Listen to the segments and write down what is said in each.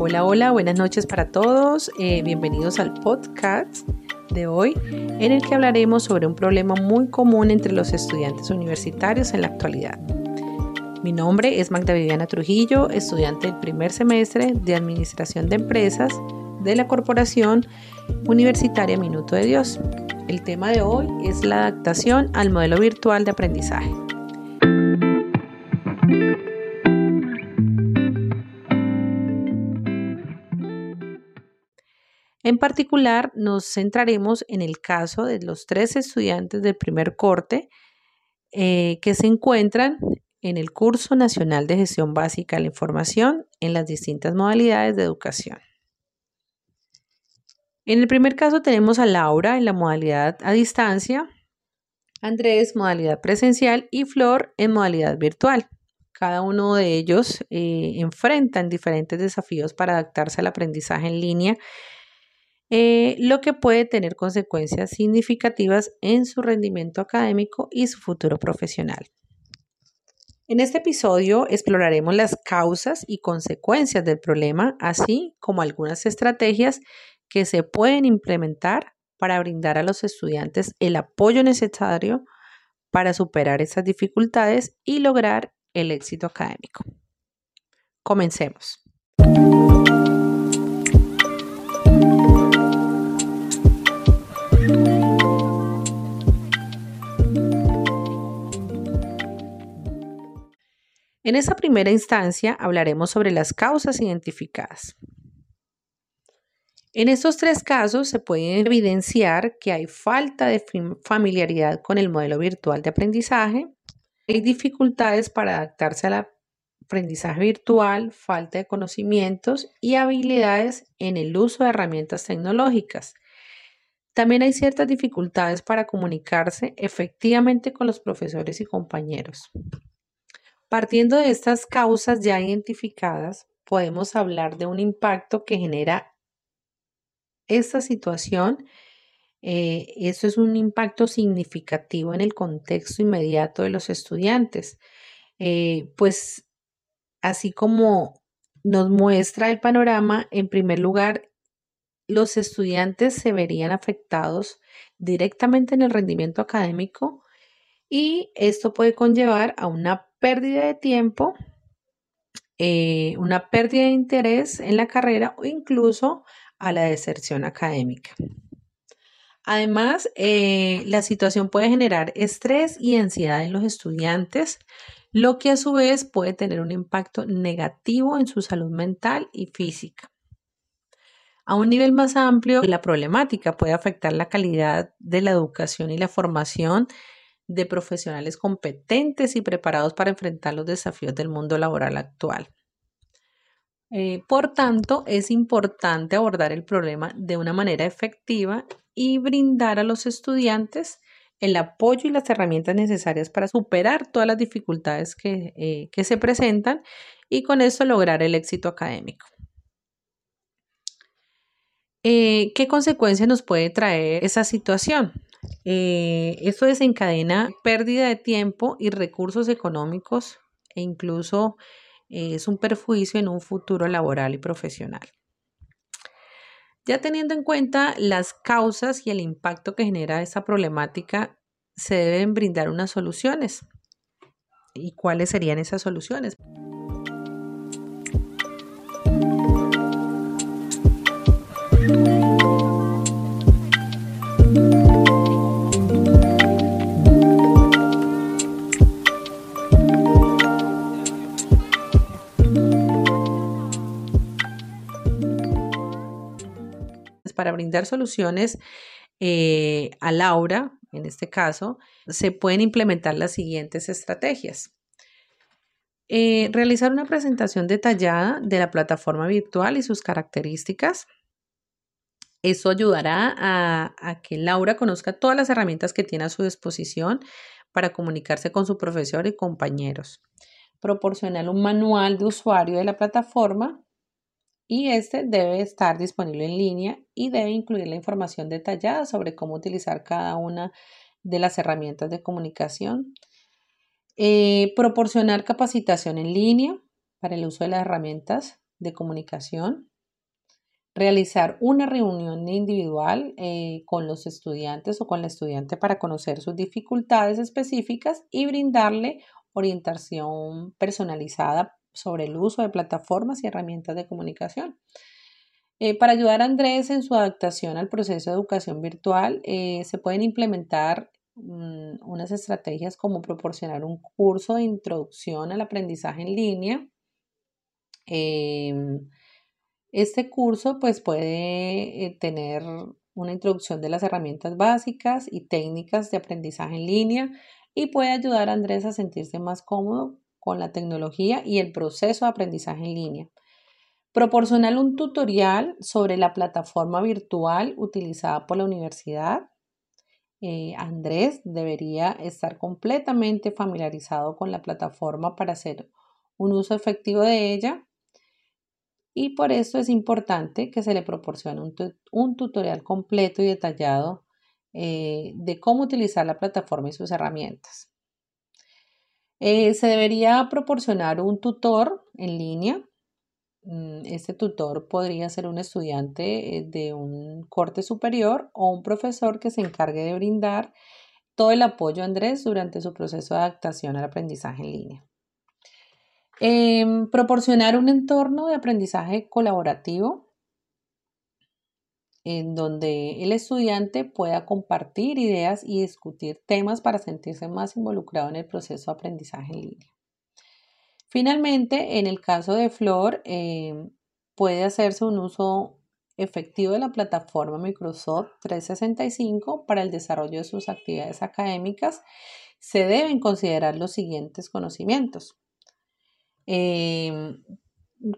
Hola, hola, buenas noches para todos. Eh, bienvenidos al podcast de hoy en el que hablaremos sobre un problema muy común entre los estudiantes universitarios en la actualidad. Mi nombre es Magda Viviana Trujillo, estudiante del primer semestre de Administración de Empresas de la Corporación Universitaria Minuto de Dios. El tema de hoy es la adaptación al modelo virtual de aprendizaje. En particular, nos centraremos en el caso de los tres estudiantes del primer corte eh, que se encuentran en el curso nacional de gestión básica de la información en las distintas modalidades de educación. En el primer caso tenemos a Laura en la modalidad a distancia, Andrés modalidad presencial y Flor en modalidad virtual. Cada uno de ellos eh, enfrentan diferentes desafíos para adaptarse al aprendizaje en línea eh, lo que puede tener consecuencias significativas en su rendimiento académico y su futuro profesional. En este episodio exploraremos las causas y consecuencias del problema, así como algunas estrategias que se pueden implementar para brindar a los estudiantes el apoyo necesario para superar esas dificultades y lograr el éxito académico. Comencemos. En esa primera instancia hablaremos sobre las causas identificadas. En estos tres casos se puede evidenciar que hay falta de familiaridad con el modelo virtual de aprendizaje, hay dificultades para adaptarse al aprendizaje virtual, falta de conocimientos y habilidades en el uso de herramientas tecnológicas. También hay ciertas dificultades para comunicarse efectivamente con los profesores y compañeros. Partiendo de estas causas ya identificadas, podemos hablar de un impacto que genera esta situación. Eh, eso es un impacto significativo en el contexto inmediato de los estudiantes. Eh, pues así como nos muestra el panorama, en primer lugar, los estudiantes se verían afectados directamente en el rendimiento académico y esto puede conllevar a una pérdida de tiempo, eh, una pérdida de interés en la carrera o incluso a la deserción académica. Además, eh, la situación puede generar estrés y ansiedad en los estudiantes, lo que a su vez puede tener un impacto negativo en su salud mental y física. A un nivel más amplio, la problemática puede afectar la calidad de la educación y la formación de profesionales competentes y preparados para enfrentar los desafíos del mundo laboral actual. Eh, por tanto, es importante abordar el problema de una manera efectiva y brindar a los estudiantes el apoyo y las herramientas necesarias para superar todas las dificultades que, eh, se presentan y con eso lograr el éxito académico. Eh, ¿Qué consecuencias nos puede traer esa situación? Eh, esto desencadena pérdida de tiempo y recursos económicos e incluso eh, es un perjuicio en un futuro laboral y profesional. Ya teniendo en cuenta las causas y el impacto que genera esta problemática, se deben brindar unas soluciones. ¿Y cuáles serían esas soluciones? Para brindar soluciones eh, a Laura, en este caso, se pueden implementar las siguientes estrategias. Eh, realizar una presentación detallada de la plataforma virtual y sus características. Eso ayudará a, a, que Laura conozca todas las herramientas que tiene a su disposición para comunicarse con su profesor y compañeros. Proporcionar un manual de usuario de la plataforma y este debe estar disponible en línea y debe incluir la información detallada sobre cómo utilizar cada una de las herramientas de comunicación. Eh, proporcionar capacitación en línea para el uso de las herramientas de comunicación. realizar una reunión individual eh, con los estudiantes o con la estudiante para conocer sus dificultades específicas y brindarle orientación personalizada sobre el uso de plataformas y herramientas de comunicación. Eh, para ayudar a Andrés en su adaptación al proceso de educación virtual, eh, se pueden implementar mm, unas estrategias como proporcionar un curso de introducción al aprendizaje en línea. Em, este curso pues puede eh, tener una introducción de las herramientas básicas y técnicas de aprendizaje en línea y puede ayudar a Andrés a sentirse más cómodo con la tecnología y el proceso de aprendizaje en línea. Proporcionar un tutorial sobre la plataforma virtual utilizada por la universidad. Eh, Andrés debería estar completamente familiarizado con la plataforma para hacer un uso efectivo de ella y por eso es importante que se le proporcione un, tutorial completo y detallado eh, de cómo utilizar la plataforma y sus herramientas. Eh, se debería proporcionar un tutor en línea Mm, este tutor podría ser un estudiante eh, de un corte superior o un profesor que se encargue de brindar todo el apoyo a Andrés durante su proceso de adaptación al aprendizaje en línea. Em, proporcionar un entorno de aprendizaje colaborativo en donde el estudiante pueda compartir ideas y discutir temas para sentirse más involucrado en el proceso de aprendizaje en línea. Finalmente, en el caso de Flor, eh, puede hacerse un uso efectivo de la plataforma Microsoft 365 para el desarrollo de sus actividades académicas. Se deben considerar los siguientes conocimientos. Em,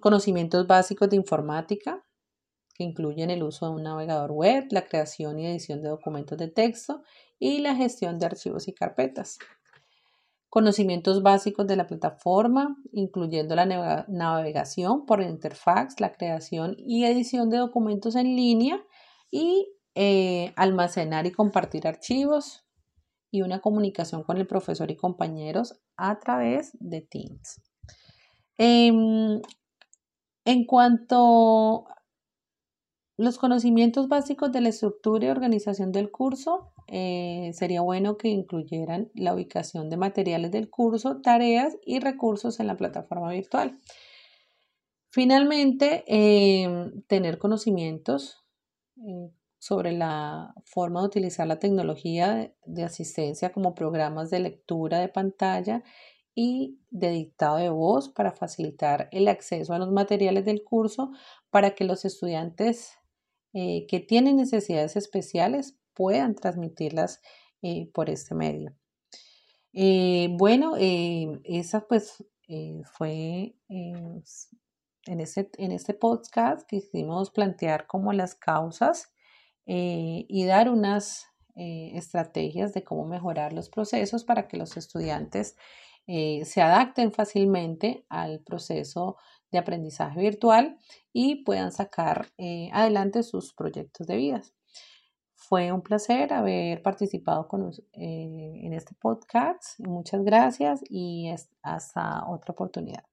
conocimientos básicos de informática, que incluyen el uso de un navegador web, la creación y edición de documentos de texto y la gestión de archivos y carpetas conocimientos básicos de la plataforma, incluyendo la navegación por interfaz, la creación y edición de documentos en línea y eh, almacenar y compartir archivos y una comunicación con el profesor y compañeros a través de Teams. Em, en cuanto los conocimientos básicos de la estructura y organización del curso, eh, sería bueno que incluyeran la ubicación de materiales del curso, tareas y recursos en la plataforma virtual. Finalmente, em, tener conocimientos eh, sobre la forma de utilizar la tecnología de asistencia como programas de lectura de pantalla y de dictado de voz para facilitar el acceso a los materiales del curso para que los estudiantes eh, que tienen necesidades especiales puedan transmitirlas eh, por este medio. Eh, bueno, esa pues fue en, este, en este podcast que quisimos plantear como las causas y dar unas estrategias de cómo mejorar los procesos para que los estudiantes se adapten fácilmente al proceso de aprendizaje virtual y puedan sacar eh, adelante sus proyectos de vida. Fue un placer haber participado con, eh, en este podcast. Muchas gracias y hasta otra oportunidad.